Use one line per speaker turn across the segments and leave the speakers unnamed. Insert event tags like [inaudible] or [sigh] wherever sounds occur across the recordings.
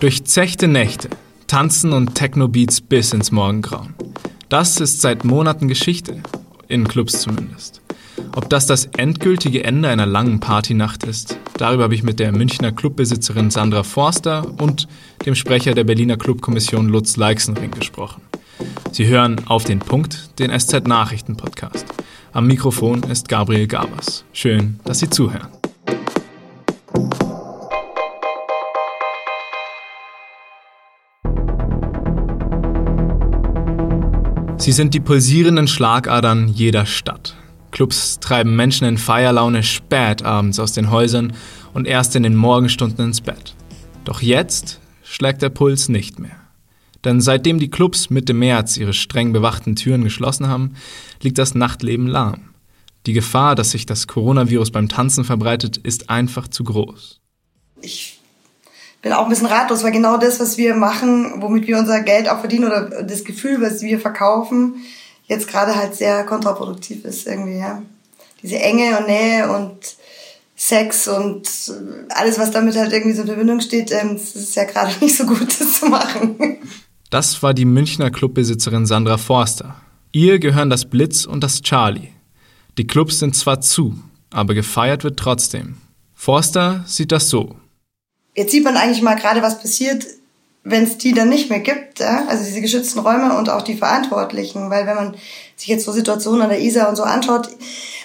Durchzechte Nächte, Tanzen und Techno-Beats bis ins Morgengrauen. Das ist seit Monaten Geschichte, in Clubs zumindest. Ob das das endgültige Ende einer langen Partynacht ist, darüber habe ich mit der Münchner Clubbesitzerin Sandra Forster und dem Sprecher der Berliner Clubkommission Lutz Leixenring gesprochen. Sie hören auf den Punkt den SZ Nachrichten Podcast. Am Mikrofon ist Gabriel Gabers. Schön, dass Sie zuhören. Sie sind die pulsierenden Schlagadern jeder Stadt. Clubs treiben Menschen in Feierlaune spät abends aus den Häusern und erst in den Morgenstunden ins Bett. Doch jetzt schlägt der Puls nicht mehr. Denn seitdem die Clubs Mitte März ihre streng bewachten Türen geschlossen haben, liegt das Nachtleben lahm. Die Gefahr, dass sich das Coronavirus beim Tanzen verbreitet, ist einfach zu groß.
Ich auch ein bisschen ratlos, weil genau das, was wir machen, womit wir unser Geld auch verdienen oder das Gefühl, was wir verkaufen, jetzt gerade halt sehr kontraproduktiv ist irgendwie, ja. Diese Enge und Nähe und Sex und alles, was damit halt irgendwie so in Verbindung steht, ähm, das ist ja gerade [laughs] nicht so gut, das zu machen.
Das war die Münchner Clubbesitzerin Sandra Forster. Ihr gehören das Blitz und das Charlie. Die Clubs sind zwar zu, aber gefeiert wird trotzdem. Forster sieht das so.
Jetzt sieht man eigentlich mal gerade, was passiert, wenn es die dann nicht mehr gibt, ja? also diese geschützten Räume und auch die Verantwortlichen, weil wenn man sich jetzt so Situationen an der ISA und so anschaut,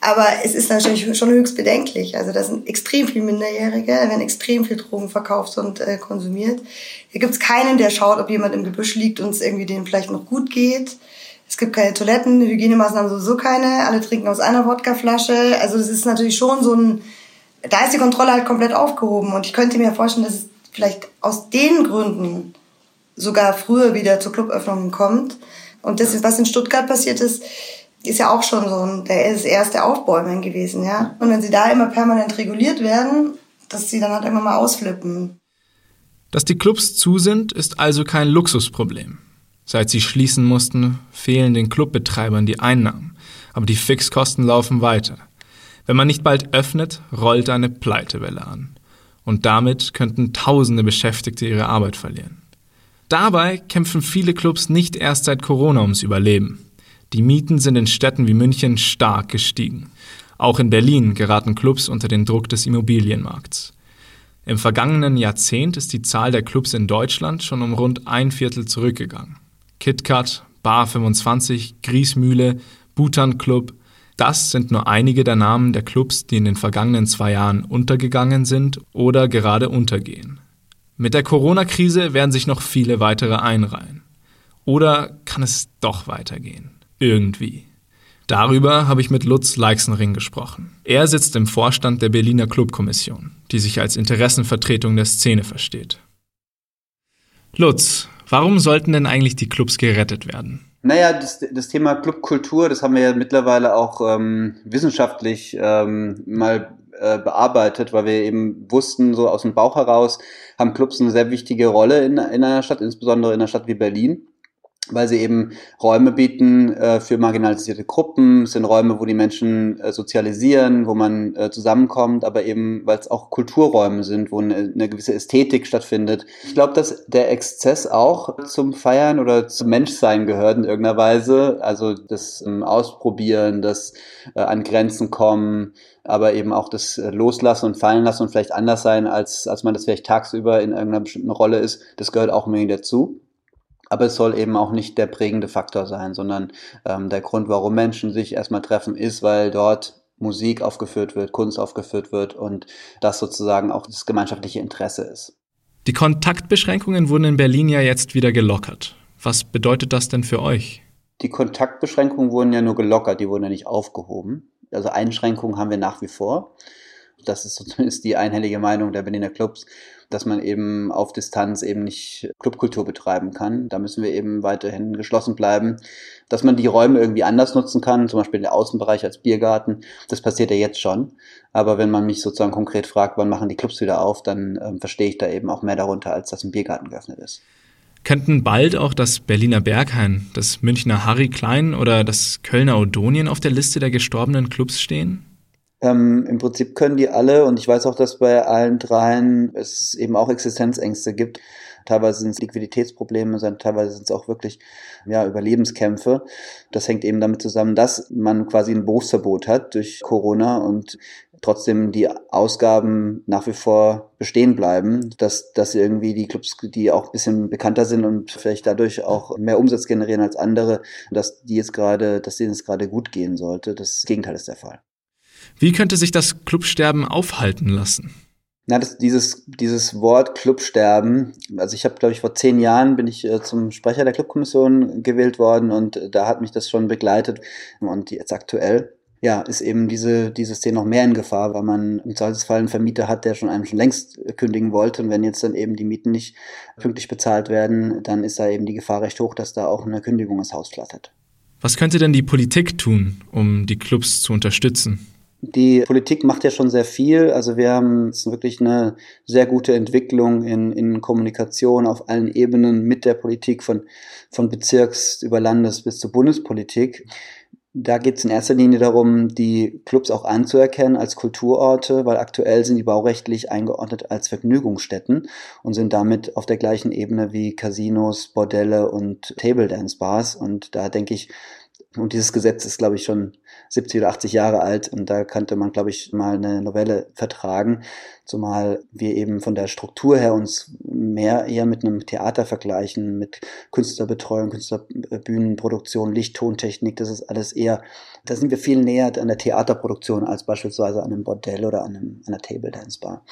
aber es ist natürlich schon höchst bedenklich. Also da sind extrem viel Minderjährige, da werden extrem viel Drogen verkauft und äh, konsumiert. Hier gibt es keinen, der schaut, ob jemand im Gebüsch liegt und es irgendwie denen vielleicht noch gut geht. Es gibt keine Toiletten, Hygienemaßnahmen sowieso keine, alle trinken aus einer Wodkaflasche. Also das ist natürlich schon so ein da ist die Kontrolle halt komplett aufgehoben. Und ich könnte mir vorstellen, dass es vielleicht aus den Gründen sogar früher wieder zur Cluböffnung kommt. Und das was in Stuttgart passiert ist, ist ja auch schon so ein, der ist erste Aufbäumen gewesen, ja. Und wenn sie da immer permanent reguliert werden, dass sie dann halt immer mal ausflippen.
Dass die Clubs zu sind, ist also kein Luxusproblem. Seit sie schließen mussten, fehlen den Clubbetreibern die Einnahmen, aber die Fixkosten laufen weiter. Wenn man nicht bald öffnet, rollt eine Pleitewelle an. Und damit könnten tausende Beschäftigte ihre Arbeit verlieren. Dabei kämpfen viele Clubs nicht erst seit Corona ums Überleben. Die Mieten sind in Städten wie München stark gestiegen. Auch in Berlin geraten Clubs unter den Druck des Immobilienmarkts. Im vergangenen Jahrzehnt ist die Zahl der Clubs in Deutschland schon um rund ein Viertel zurückgegangen. KitKat, Bar 25, Griesmühle, Butan Club, das sind nur einige der Namen der Clubs, die in den vergangenen zwei Jahren untergegangen sind oder gerade untergehen. Mit der Corona-Krise werden sich noch viele weitere einreihen. Oder kann es doch weitergehen? Irgendwie. Darüber habe ich mit Lutz Leixenring gesprochen. Er sitzt im Vorstand der Berliner Clubkommission, die sich als Interessenvertretung der Szene versteht. Lutz, warum sollten denn eigentlich die Clubs gerettet werden?
Naja, das, das Thema Clubkultur, das haben wir ja mittlerweile auch ähm, wissenschaftlich ähm, mal äh, bearbeitet, weil wir eben wussten, so aus dem Bauch heraus haben Clubs eine sehr wichtige Rolle in, in einer Stadt, insbesondere in einer Stadt wie Berlin weil sie eben Räume bieten äh, für marginalisierte Gruppen. Es sind Räume, wo die Menschen äh, sozialisieren, wo man äh, zusammenkommt, aber eben, weil es auch Kulturräume sind, wo eine, eine gewisse Ästhetik stattfindet. Ich glaube, dass der Exzess auch zum Feiern oder zum Menschsein gehört in irgendeiner Weise. Also das ähm, Ausprobieren, das äh, an Grenzen kommen, aber eben auch das äh, Loslassen und Fallen lassen und vielleicht anders sein, als, als man das vielleicht tagsüber in irgendeiner bestimmten Rolle ist. Das gehört auch irgendwie dazu. Aber es soll eben auch nicht der prägende Faktor sein, sondern ähm, der Grund, warum Menschen sich erstmal treffen, ist, weil dort Musik aufgeführt wird, Kunst aufgeführt wird und das sozusagen auch das gemeinschaftliche Interesse ist.
Die Kontaktbeschränkungen wurden in Berlin ja jetzt wieder gelockert. Was bedeutet das denn für euch?
Die Kontaktbeschränkungen wurden ja nur gelockert, die wurden ja nicht aufgehoben. Also Einschränkungen haben wir nach wie vor. Das ist [laughs] zumindest die einhellige Meinung der Berliner Clubs dass man eben auf Distanz eben nicht Clubkultur betreiben kann. Da müssen wir eben weiterhin geschlossen bleiben. Dass man die Räume irgendwie anders nutzen kann, zum Beispiel der Außenbereich als Biergarten, das passiert ja jetzt schon. Aber wenn man mich sozusagen konkret fragt, wann machen die Clubs wieder auf, dann ähm, verstehe ich da eben auch mehr darunter, als dass ein Biergarten geöffnet ist.
Könnten bald auch das Berliner Berghain, das Münchner Harry Klein oder das Kölner Odonien auf der Liste der gestorbenen Clubs stehen?
Ähm, Im Prinzip können die alle, und ich weiß auch, dass bei allen dreien es eben auch Existenzängste gibt. Teilweise sind es Liquiditätsprobleme, teilweise sind es auch wirklich ja, Überlebenskämpfe. Das hängt eben damit zusammen, dass man quasi ein Berufsverbot hat durch Corona und trotzdem die Ausgaben nach wie vor bestehen bleiben, dass, dass irgendwie die Clubs, die auch ein bisschen bekannter sind und vielleicht dadurch auch mehr Umsatz generieren als andere, dass die jetzt gerade, dass denen es gerade gut gehen sollte. Das Gegenteil ist der Fall.
Wie könnte sich das Clubsterben aufhalten lassen?
Na, das, dieses, dieses Wort Clubsterben, also ich habe, glaube ich, vor zehn Jahren bin ich äh, zum Sprecher der Clubkommission gewählt worden und äh, da hat mich das schon begleitet. Und jetzt aktuell ja, ist eben diese, diese Szene noch mehr in Gefahr, weil man im Zweifelsfall einen Vermieter hat, der schon einem schon längst kündigen wollte. Und wenn jetzt dann eben die Mieten nicht pünktlich bezahlt werden, dann ist da eben die Gefahr recht hoch, dass da auch eine Kündigung ins Haus flattert.
Was könnte denn die Politik tun, um die Clubs zu unterstützen?
Die Politik macht ja schon sehr viel. Also wir haben jetzt wirklich eine sehr gute Entwicklung in, in Kommunikation auf allen Ebenen mit der Politik von, von Bezirks über Landes bis zur Bundespolitik. Da geht es in erster Linie darum, die Clubs auch anzuerkennen als Kulturorte, weil aktuell sind die baurechtlich eingeordnet als Vergnügungsstätten und sind damit auf der gleichen Ebene wie Casinos, Bordelle und Table Dance Bars. Und da denke ich, und dieses Gesetz ist, glaube ich, schon 70 oder 80 Jahre alt und da könnte man, glaube ich, mal eine Novelle vertragen, zumal wir eben von der Struktur her uns mehr eher mit einem Theater vergleichen, mit Künstlerbetreuung, Künstlerbühnenproduktion, Lichttontechnik, das ist alles eher, da sind wir viel näher an der Theaterproduktion als beispielsweise an einem Bordell oder an einem, einer Table Dance Bar.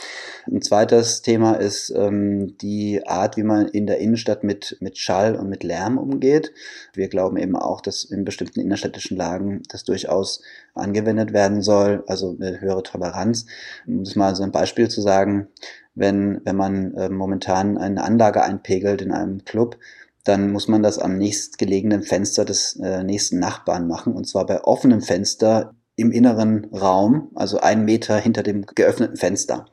Ein zweites Thema ist ähm, die Art, wie man in der Innenstadt mit, mit Schall und mit Lärm umgeht. Wir glauben eben auch, dass in bestimmten innerstädtischen Lagen das durchaus angewendet werden soll, also eine höhere Toleranz. Um das mal so ein Beispiel zu sagen, wenn, wenn man äh, momentan eine Anlage einpegelt in einem Club, dann muss man das am nächstgelegenen Fenster des äh, nächsten Nachbarn machen, und zwar bei offenem Fenster im inneren Raum, also einen Meter hinter dem geöffneten Fenster.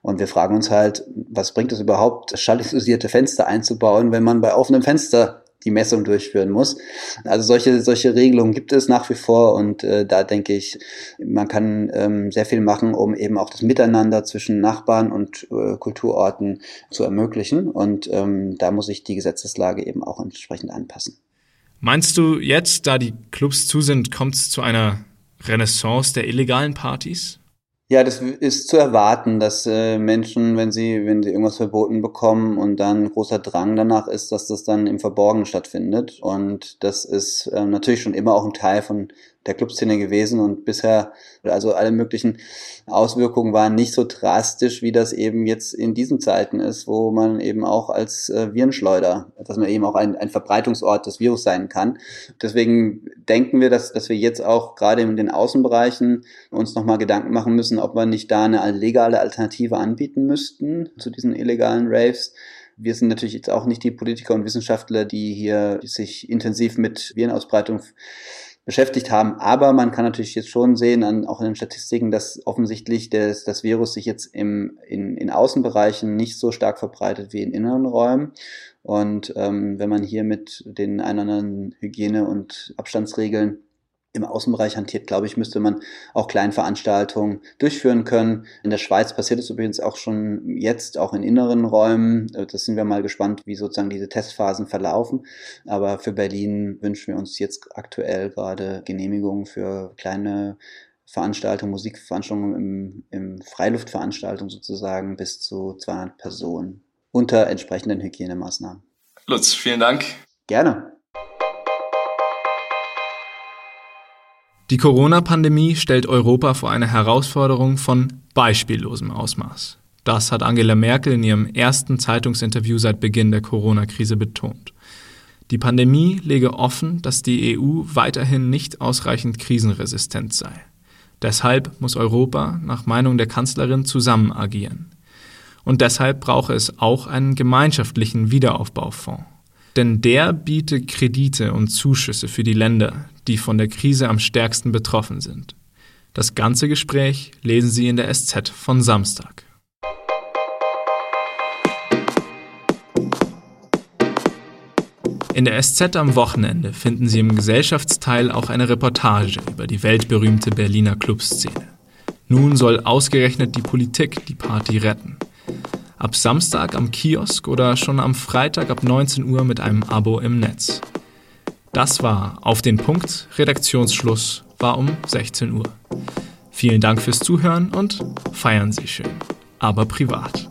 Und wir fragen uns halt, was bringt es überhaupt, schallisosierte Fenster einzubauen, wenn man bei offenem Fenster die Messung durchführen muss. Also solche, solche Regelungen gibt es nach wie vor und äh, da denke ich, man kann ähm, sehr viel machen, um eben auch das Miteinander zwischen Nachbarn und äh, Kulturorten zu ermöglichen. Und ähm, da muss sich die Gesetzeslage eben auch entsprechend anpassen.
Meinst du jetzt, da die Clubs zu sind, kommt es zu einer Renaissance der illegalen Partys?
Ja, das ist zu erwarten, dass äh, Menschen, wenn sie, wenn sie irgendwas verboten bekommen und dann großer Drang danach ist, dass das dann im Verborgenen stattfindet. Und das ist äh, natürlich schon immer auch ein Teil von der Clubszene gewesen und bisher, also alle möglichen Auswirkungen waren nicht so drastisch, wie das eben jetzt in diesen Zeiten ist, wo man eben auch als äh, Virenschleuder, dass man eben auch ein, ein Verbreitungsort des Virus sein kann. Deswegen denken wir, dass, dass wir jetzt auch gerade in den Außenbereichen uns nochmal Gedanken machen müssen, ob wir nicht da eine legale Alternative anbieten müssten zu diesen illegalen Raves. Wir sind natürlich jetzt auch nicht die Politiker und Wissenschaftler, die hier sich intensiv mit Virenausbreitung beschäftigt haben. Aber man kann natürlich jetzt schon sehen, an, auch in den Statistiken, dass offensichtlich das, das Virus sich jetzt im, in, in Außenbereichen nicht so stark verbreitet wie in inneren Räumen. Und ähm, wenn man hier mit den ein anderen Hygiene- und Abstandsregeln im Außenbereich hantiert, glaube ich, müsste man auch Kleinveranstaltungen durchführen können. In der Schweiz passiert es übrigens auch schon jetzt, auch in inneren Räumen. Das sind wir mal gespannt, wie sozusagen diese Testphasen verlaufen. Aber für Berlin wünschen wir uns jetzt aktuell gerade Genehmigungen für kleine Veranstaltungen, Musikveranstaltungen im, im Freiluftveranstaltungen sozusagen bis zu 200 Personen unter entsprechenden Hygienemaßnahmen.
Lutz, vielen Dank.
Gerne.
Die Corona-Pandemie stellt Europa vor eine Herausforderung von beispiellosem Ausmaß. Das hat Angela Merkel in ihrem ersten Zeitungsinterview seit Beginn der Corona-Krise betont. Die Pandemie lege offen, dass die EU weiterhin nicht ausreichend krisenresistent sei. Deshalb muss Europa nach Meinung der Kanzlerin zusammen agieren. Und deshalb brauche es auch einen gemeinschaftlichen Wiederaufbaufonds. Denn der bietet Kredite und Zuschüsse für die Länder, die von der Krise am stärksten betroffen sind. Das ganze Gespräch lesen Sie in der SZ von Samstag. In der SZ am Wochenende finden Sie im Gesellschaftsteil auch eine Reportage über die weltberühmte Berliner Clubszene. Nun soll ausgerechnet die Politik die Party retten. Ab Samstag am Kiosk oder schon am Freitag ab 19 Uhr mit einem Abo im Netz. Das war auf den Punkt. Redaktionsschluss war um 16 Uhr. Vielen Dank fürs Zuhören und feiern Sie schön, aber privat.